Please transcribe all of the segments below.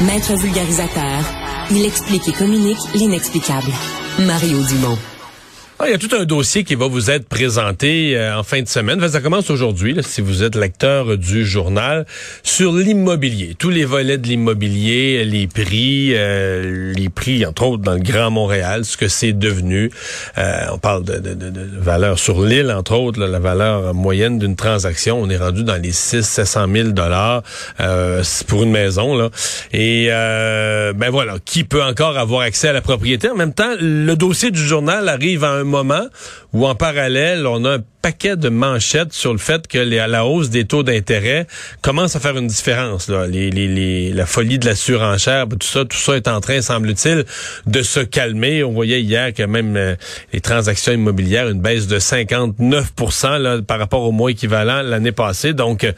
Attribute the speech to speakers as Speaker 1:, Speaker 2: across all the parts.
Speaker 1: Maître vulgarisateur, il explique et communique l'inexplicable. Mario Dumont.
Speaker 2: Ah, il y a tout un dossier qui va vous être présenté euh, en fin de semaine. ça commence aujourd'hui, si vous êtes lecteur du journal, sur l'immobilier. Tous les volets de l'immobilier, les prix, euh, les prix, entre autres, dans le Grand Montréal, ce que c'est devenu. Euh, on parle de, de, de, valeur sur l'île, entre autres, la valeur moyenne d'une transaction. On est rendu dans les 6 700 000 dollars pour une maison. Là. Et ben voilà, qui peut encore avoir accès à la propriété? En même temps, le dossier du journal arrive à un moment où en parallèle, on a un paquet de manchettes sur le fait que la hausse des taux d'intérêt commence à faire une différence. Là. Les, la folie de la surenchère, tout ça, tout ça est en train, semble-t-il, de se calmer. On voyait hier que même euh, les transactions immobilières, une baisse de 59 là, par rapport au mois équivalent l'année passée. Donc, euh,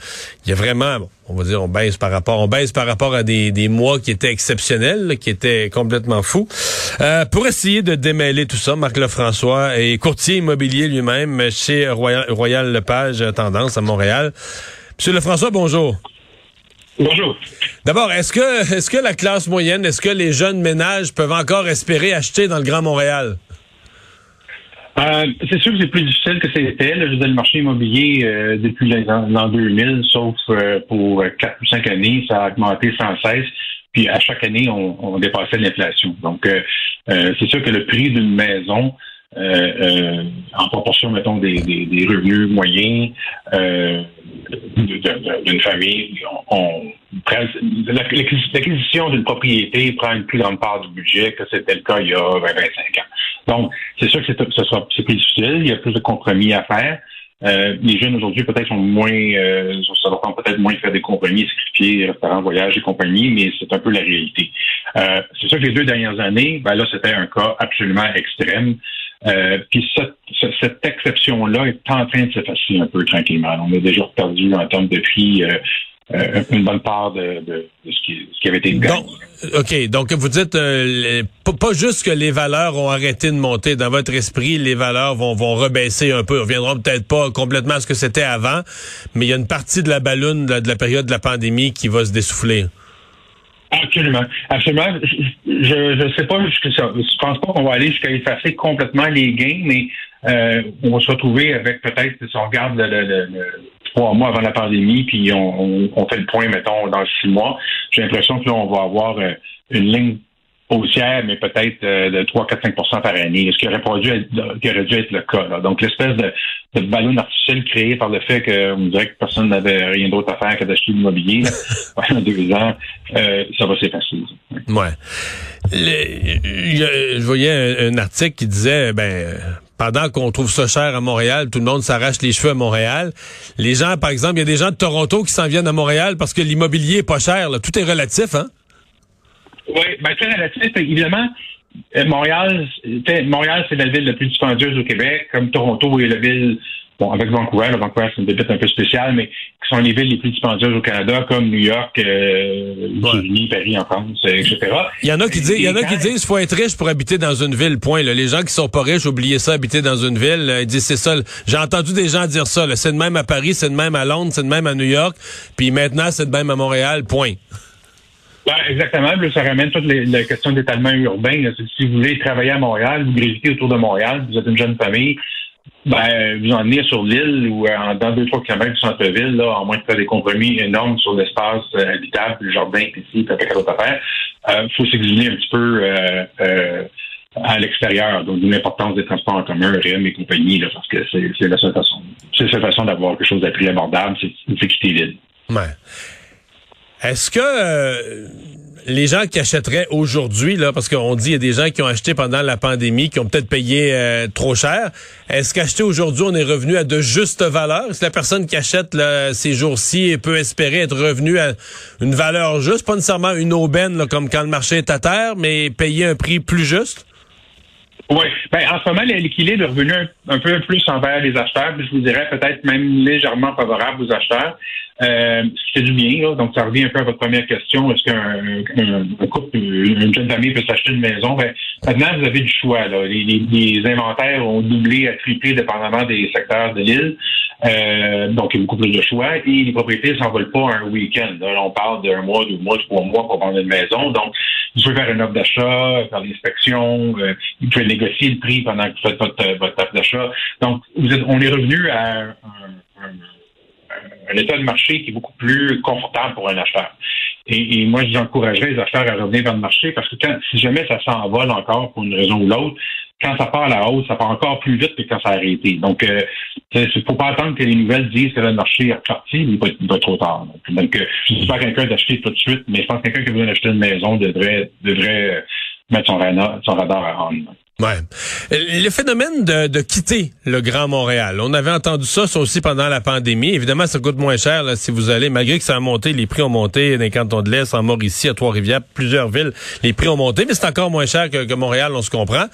Speaker 2: il y a vraiment, on va dire, on baisse par rapport, on baisse par rapport à des, des mois qui étaient exceptionnels, qui étaient complètement fous. Euh, pour essayer de démêler tout ça, Marc Lefrançois est courtier immobilier lui-même chez Royal, Royal Lepage Tendance à Montréal. Monsieur Lefrançois, bonjour.
Speaker 3: Bonjour.
Speaker 2: D'abord, est-ce que, est-ce que la classe moyenne, est-ce que les jeunes ménages peuvent encore espérer acheter dans le Grand Montréal?
Speaker 3: Euh, c'est sûr que c'est plus difficile que c'était. Je le marché immobilier euh, depuis l'an 2000, sauf euh, pour quatre ou cinq années, ça a augmenté sans cesse. Puis à chaque année, on, on dépassait l'inflation. Donc, c'est sûr que le prix d'une maison euh, euh, en proportion, mettons, des, des, revenus moyens euh, d'une famille. On, l'acquisition d'une propriété prend une plus grande part du budget que c'était le cas il y a 20-25 ans. Donc, c'est sûr que c'est plus difficile, il y a plus de compromis à faire. les jeunes aujourd'hui peut-être sont moins, ça leur prend peut-être moins de faire des compromis, sacrifier restaurants, voyages et compagnie, mais c'est un peu la réalité. c'est sûr que les deux dernières années, ben là c'était un cas absolument extrême. Euh, puis cette, exception-là est en train de s'effacer un peu tranquillement. On a déjà perdu en termes de prix euh, euh, une bonne part de, ce, qui, avait été
Speaker 2: donc, OK. Donc, vous dites pas juste que les valeurs ont arrêté de monter. Dans votre esprit, les valeurs vont, vont rebaisser un peu. On reviendront peut-être pas complètement à ce que c'était avant, mais il y a une partie de la balloune de la période de la pandémie qui va se dessouffler.
Speaker 3: Absolument. Absolument. Je ne sais pas jusqu'à ça. Je pense pas qu'on va aller jusqu'à effacer complètement les gains, mais euh, on va se retrouver avec peut-être, si on regarde le, trois mois avant la pandémie, puis on, on, fait le point, mettons, dans six mois, j'ai l'impression que là, on va avoir euh, une ligne haussière, mais peut-être euh, de 3, 4, 5% par année, ce qui aurait, dû être, qui aurait dû être le cas. Donc, l'espèce de, de, ballon artificiel créé par le fait qu'on dirait que personne n'avait rien d'autre à faire que d'acheter de l'immobilier pendant deux ans, euh, ça va s'effacer.
Speaker 2: Ouais. je, voyais un, article qui disait, ben, pendant qu'on trouve ça cher à Montréal, tout le monde s'arrache les cheveux à Montréal. Les gens, par exemple, il y a des gens de Toronto qui s'en viennent à Montréal parce que l'immobilier est pas cher. Tout est relatif, hein?
Speaker 3: Oui, ben, très relatif. Évidemment, euh, Montréal, Montréal, c'est la ville la plus dispendieuse au Québec, comme Toronto est la ville, bon, avec Vancouver, Vancouver, c'est une ville un peu spéciale, mais qui sont les villes les plus dispendieuses au Canada, comme New York, euh, Paris en France, euh, etc.
Speaker 2: Il y en a qui disent, il y en a qui disent, faut être riche pour habiter dans une ville. Point. Les gens qui sont pas riches, oubliez ça, habiter dans une ville. ils disent c'est ça. J'ai entendu des gens dire ça. C'est de même à Paris, c'est de même à Londres, c'est de même à New York, puis maintenant c'est de même à Montréal. Point.
Speaker 3: Ben, exactement. ça ramène toute la question d'étalement urbain. Si vous voulez travailler à Montréal, vous gravitez autour de Montréal, vous êtes une jeune famille, ben, vous en venez sur l'île ou euh, dans deux, trois kilomètres du centre-ville, là, en moins de faire des compromis énormes sur l'espace euh, habitable, le jardin, ici, quelque à faire. Il faut s'exiler un petit peu euh, à l'extérieur, donc l'importance des transports en commun, REM et compagnie, là, parce que c'est la seule façon. C'est la seule façon d'avoir quelque chose plus abordable, c'est quitter l'île.
Speaker 2: Ouais. Est-ce que euh, les gens qui achèteraient aujourd'hui, là, parce qu'on dit qu'il y a des gens qui ont acheté pendant la pandémie, qui ont peut-être payé euh, trop cher, est-ce qu'acheter aujourd'hui, on est revenu à de justes valeurs? Est-ce que la personne qui achète ces jours-ci peut espérer être revenu à une valeur juste, pas nécessairement une aubaine comme quand le marché est à terre, mais payer un prix plus juste?
Speaker 3: Oui. Ben, en ce moment, l'équilibre est revenu un, peu plus envers les acheteurs. Je vous dirais peut-être même légèrement favorable aux acheteurs. Euh, c'est du bien. Là. Donc, ça revient un peu à votre première question. Est-ce qu'un couple, une jeune famille peut s'acheter une maison? Ben, maintenant, vous avez du choix. Là. Les, les, inventaires ont doublé à tripler dépendamment des secteurs de l'île. Euh, donc, il y a beaucoup plus de choix. Et les propriétés ne s'envolent pas un week-end. on parle d'un mois, deux mois, trois mois pour vendre une maison. Donc, vous pouvez faire une offre d'achat, faire l'inspection, euh, vous pouvez négocier le prix pendant que vous faites votre, votre offre d'achat. Donc, vous êtes, on est revenu à un, un, état de marché qui est beaucoup plus confortable pour un acheteur. Et, et moi, j'encouragerais les acheteurs à revenir vers le marché parce que quand, si jamais ça s'envole encore pour une raison ou l'autre, quand ça part à la hausse, ça part encore plus vite que quand ça a arrêté. Donc, euh, il ne faut pas attendre que les nouvelles disent que le marché est reparti, mais il va, être trop tard. Donc, euh, je ne dis pas quelqu'un d'acheter tout de suite, mais je pense que quelqu'un qui veut acheter une maison devrait, devrait euh, mettre son radar, son radar à.
Speaker 2: Ouais. Le phénomène de, de, quitter le Grand Montréal, on avait entendu ça, ça aussi pendant la pandémie. Évidemment, ça coûte moins cher là, si vous allez, malgré que ça a monté, les prix ont monté dans les cantons de l'Est, en Mauricie, à Trois-Rivières, plusieurs villes, les prix ont monté, mais c'est encore moins cher que, que Montréal, on se comprend.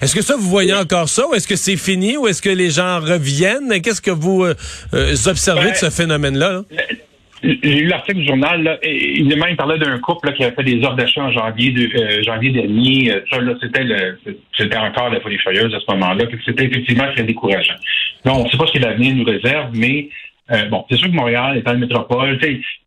Speaker 2: Est-ce que ça, vous voyez encore ça, ou est-ce que c'est fini, ou est-ce que les gens reviennent? Qu'est-ce que vous euh, euh, observez de ben, ce phénomène-là? là?
Speaker 3: J'ai eu l'article du journal, là, et, évidemment, il parlait d'un couple là, qui avait fait des ordres d'achat en janvier de, euh, janvier dernier. Euh, ça, là, c'était le c'était encore la folie furieuse à ce moment-là. C'était effectivement très décourageant. Donc, on ne sait pas ce que l'avenir nous réserve, mais euh, bon, c'est sûr que Montréal étant une métropole,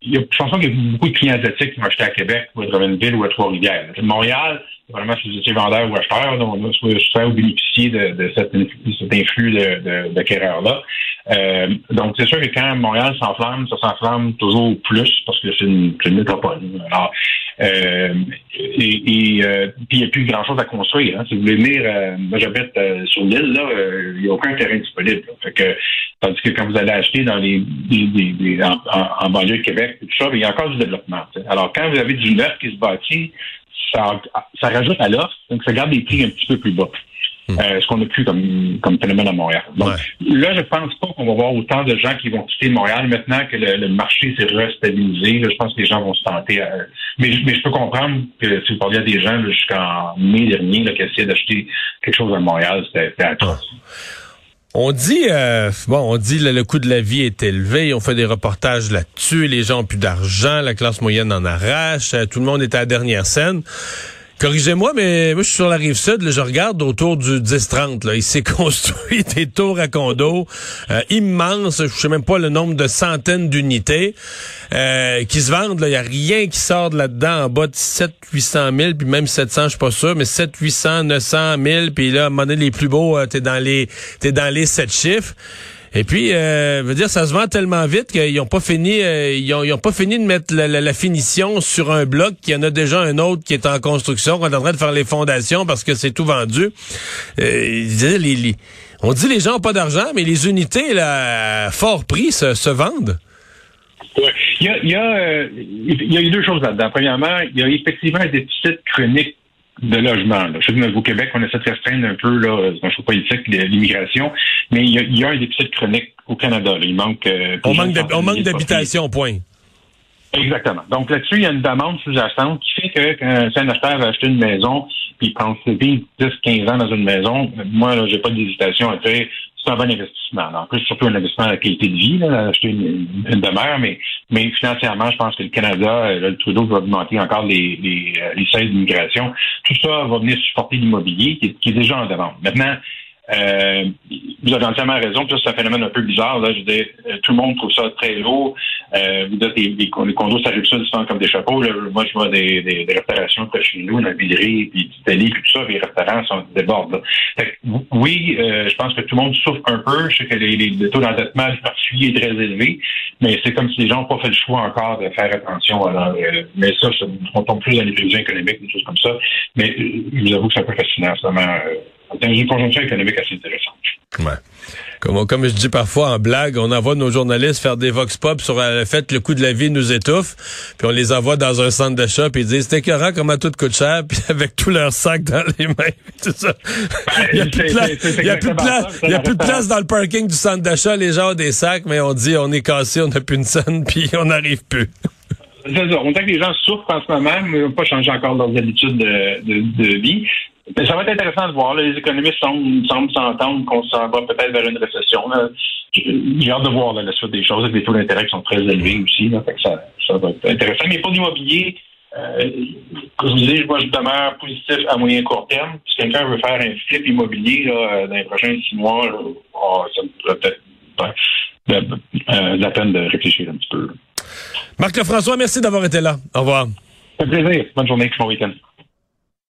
Speaker 3: il y a, je pense qu'il y a beaucoup de clients asiatiques qui vont acheter à Québec ou à Drummondville ou à Trois-Rivières. Montréal, vraiment si vous étiez vendeur ou acheteur, donc on va ou bénéficier de, de, cet, influx de, de, là euh, donc c'est sûr que quand Montréal s'enflamme, ça s'enflamme toujours plus parce que c'est une, une, métropole. Alors, euh, et, et euh, il n'y a plus grand chose à construire. Hein. Si vous voulez venir, euh, moi j'habite sur l'île, là, il n'y a aucun terrain disponible. Fait que, tandis que quand vous allez acheter dans les, en, banlieue de Québec, tout ça, il y a encore du développement. Alors quand vous avez du neuf qui se bâtit, ça, ça rajoute à l'offre, donc ça garde les prix un petit peu plus bas. Hmm. Euh, ce qu'on a plus comme, comme phénomène à Montréal. Donc, là, je pense pas qu'on va voir autant de gens qui vont quitter Montréal maintenant que le, marché s'est restabilisé. je pense que les gens vont se tenter. Mais, mais je peux comprendre que si vous parliez à des gens jusqu'en mai dernier qui essayaient d'acheter quelque chose à Montréal, c'était atroce.
Speaker 2: On dit, euh, bon, on dit le, le coût de la vie est élevé. On fait des reportages là-dessus. Les gens ont plus d'argent. La classe moyenne en arrache. Euh, tout le monde est à la dernière scène. Corrigez-moi, mais moi, je suis sur la rive sud. je regarde autour du 10-30. Il s'est construit des tours à condos euh, immenses. Je sais même pas le nombre de centaines d'unités euh, qui se vendent. Il n'y a rien qui sort de là-dedans en bas de 700-800 000, puis même 700, je suis pas sûr, mais 7 800, 900 000. Puis là, à un moment donné, les plus beaux, euh, t'es dans les t'es dans les 7 chiffres. Et puis, euh, veut dire, ça se vend tellement vite qu'ils n'ont pas fini, euh, ils, ont, pas fini de mettre la, finition sur un bloc. Qu'il y en a déjà un autre qui est en construction, qu'on est en train de faire les fondations parce que c'est tout vendu. Euh, les, on dit les gens n'ont pas d'argent, mais les unités là, à fort prix se, vendent.
Speaker 3: Ouais. Il, y a, il, y a, euh, il y a deux choses là-dedans. Premièrement, il y a effectivement un déficit chronique de logement. Là. Je sais que au Québec, on essaie de restreindre un peu là, dans le choix politique l'immigration, mais il y, a, il y, a, un déficit chronique au Canada. Là. Il manque.
Speaker 2: Euh, on manque d'habitation, point.
Speaker 3: Exactement. Donc là-dessus, il y a une demande sous-jacente qui fait que quand un acheteur va acheter une maison, puis il prend 10-15 ans dans une maison, moi, là, j'ai pas d'hésitation à faire c'est un bon investissement. En plus, surtout un investissement à la qualité de vie, là, acheter une, une, demeure, mais, mais financièrement, je pense que le Canada, euh, le Trudeau va augmenter encore les, les, euh, les seuils d'immigration. Tout ça va venir supporter l'immobilier qui, qui, est déjà en demande. Maintenant, euh, vous avez entièrement raison. C'est un phénomène un peu bizarre. Là. Je dis, euh, tout le monde trouve ça très lourd. Euh, vous dites, les, les, condos, ça arrive ça souvent comme des chapeaux. Là. Moi, je vois des, des, des restaurations près chez nous, la Villerie, puis l'Italie, puis tout ça. Les restaurants sont débordent. oui, euh, je pense que tout le monde souffre un peu. Je sais que les, les, le taux d'endettement particulier est très élevé, mais c'est comme si les gens n'ont pas fait le choix encore de faire attention. Euh, mais ça, on tombe plus dans les prévisions économiques, des choses comme ça. Mais je vous avoue que c'est un peu fascinant, vraiment dans une conjoncture économique assez intéressante. Ouais.
Speaker 2: Comme, comme je dis parfois en blague, on envoie nos journalistes faire des vox pop sur le fait que le coût de la vie nous étouffe, puis on les envoie dans un centre d'achat, puis ils disent c'est écœurant comment tout coûte cher, puis avec tous leurs sacs dans les mains, tout ça. Il n'y a plus de place, il y a plus de place, il y a plus de place dans le parking du centre d'achat, les gens ont des sacs, mais on dit on est cassé, on n'a plus une scène, puis on n'arrive plus.
Speaker 3: C'est ça. On sait que les gens souffrent en ce moment, mais n'ont pas changé encore leurs habitudes de, de, de vie Mais ça va être intéressant de voir. Les économistes semblent, s'entendre qu'on s'en va peut-être vers une récession. J'ai hâte de voir la suite des choses avec des taux d'intérêt qui sont très élevés aussi. ça, ça va être intéressant. Mais pour l'immobilier, euh, comme je vous dis, moi, je demeure positif à moyen court terme. Si quelqu'un veut faire un flip immobilier là, dans les prochains six mois, oh, ça pourrait peut-être euh, la peine de réfléchir un petit peu.
Speaker 2: Marc Lefrançois, merci d'avoir été là. Au revoir.
Speaker 3: Un plaisir. Bonne journée. Bon week-end.